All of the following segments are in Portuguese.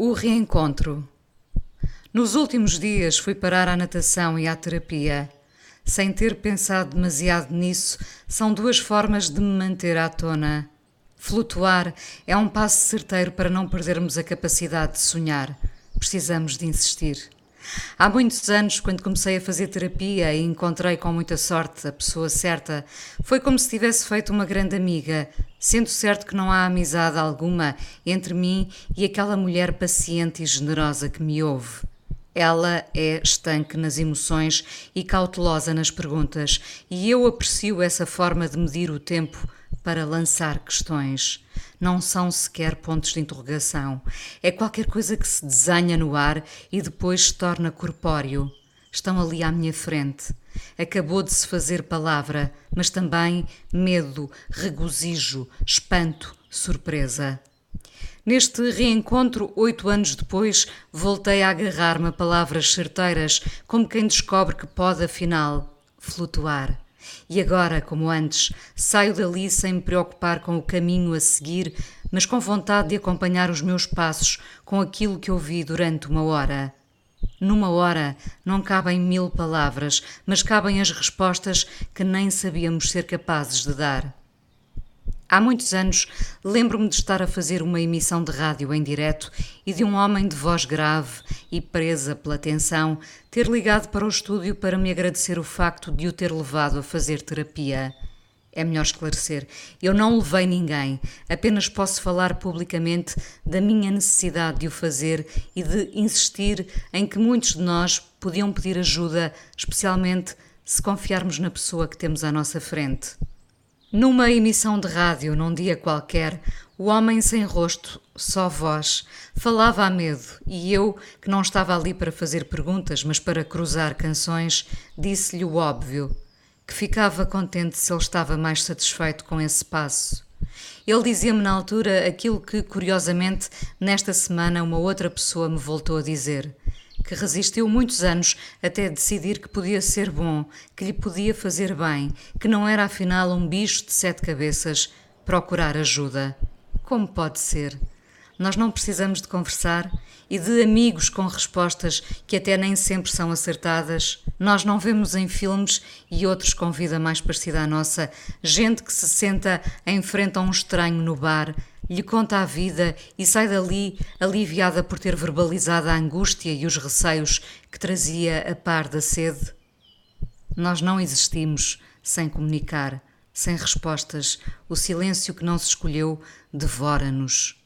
O reencontro. Nos últimos dias fui parar à natação e à terapia. Sem ter pensado demasiado nisso, são duas formas de me manter à tona. Flutuar é um passo certeiro para não perdermos a capacidade de sonhar. Precisamos de insistir. Há muitos anos, quando comecei a fazer terapia e encontrei com muita sorte a pessoa certa, foi como se tivesse feito uma grande amiga, sendo certo que não há amizade alguma entre mim e aquela mulher paciente e generosa que me ouve. Ela é estanque nas emoções e cautelosa nas perguntas, e eu aprecio essa forma de medir o tempo para lançar questões. Não são sequer pontos de interrogação. É qualquer coisa que se desenha no ar e depois se torna corpóreo. Estão ali à minha frente. Acabou de se fazer palavra, mas também medo, regozijo, espanto, surpresa. Neste reencontro, oito anos depois, voltei a agarrar-me a palavras certeiras, como quem descobre que pode, afinal, flutuar. E agora, como antes, saio dali sem me preocupar com o caminho a seguir, mas com vontade de acompanhar os meus passos com aquilo que ouvi durante uma hora. Numa hora não cabem mil palavras, mas cabem as respostas que nem sabíamos ser capazes de dar. Há muitos anos lembro-me de estar a fazer uma emissão de rádio em direto e de um homem de voz grave e presa pela tensão ter ligado para o estúdio para me agradecer o facto de o ter levado a fazer terapia. É melhor esclarecer. Eu não levei ninguém, apenas posso falar publicamente da minha necessidade de o fazer e de insistir em que muitos de nós podiam pedir ajuda, especialmente se confiarmos na pessoa que temos à nossa frente. Numa emissão de rádio, num dia qualquer, o homem sem rosto, só voz, falava a medo e eu, que não estava ali para fazer perguntas, mas para cruzar canções, disse-lhe o óbvio, que ficava contente se ele estava mais satisfeito com esse passo. Ele dizia-me na altura aquilo que, curiosamente, nesta semana uma outra pessoa me voltou a dizer que resistiu muitos anos até decidir que podia ser bom, que lhe podia fazer bem, que não era afinal um bicho de sete cabeças, procurar ajuda. Como pode ser? Nós não precisamos de conversar e de amigos com respostas que até nem sempre são acertadas. Nós não vemos em filmes e outros com vida mais parecida à nossa gente que se senta em frente a um estranho no bar lhe conta a vida e sai dali aliviada por ter verbalizado a angústia e os receios que trazia a par da sede? Nós não existimos sem comunicar, sem respostas. O silêncio que não se escolheu devora-nos.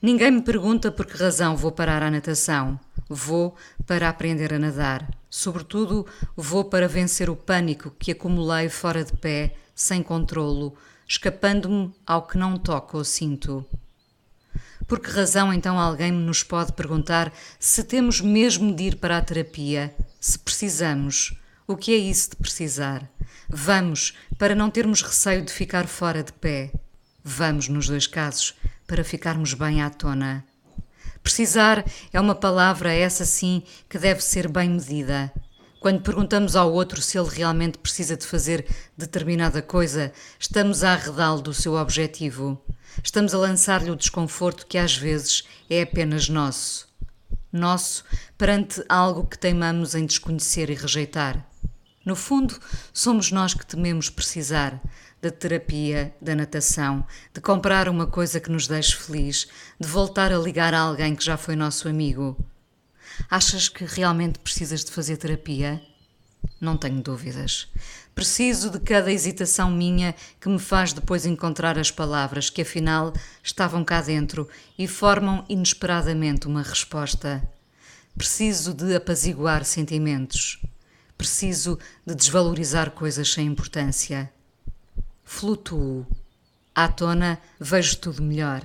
Ninguém me pergunta por que razão vou parar a natação. Vou para aprender a nadar. Sobretudo, vou para vencer o pânico que acumulei fora de pé, sem controlo, escapando-me ao que não toca ou sinto. Por que razão então alguém nos pode perguntar se temos mesmo de ir para a terapia, se precisamos? O que é isso de precisar? Vamos para não termos receio de ficar fora de pé. Vamos, nos dois casos, para ficarmos bem à tona. Precisar é uma palavra, essa sim, que deve ser bem medida. Quando perguntamos ao outro se ele realmente precisa de fazer determinada coisa, estamos a arredá-lo do seu objetivo. Estamos a lançar-lhe o desconforto que às vezes é apenas nosso. Nosso perante algo que teimamos em desconhecer e rejeitar. No fundo, somos nós que tememos precisar da terapia, da natação, de comprar uma coisa que nos deixe feliz, de voltar a ligar a alguém que já foi nosso amigo. Achas que realmente precisas de fazer terapia? Não tenho dúvidas. Preciso de cada hesitação minha que me faz depois encontrar as palavras que afinal estavam cá dentro e formam inesperadamente uma resposta. Preciso de apaziguar sentimentos. Preciso de desvalorizar coisas sem importância. Flutuo. À tona vejo tudo melhor.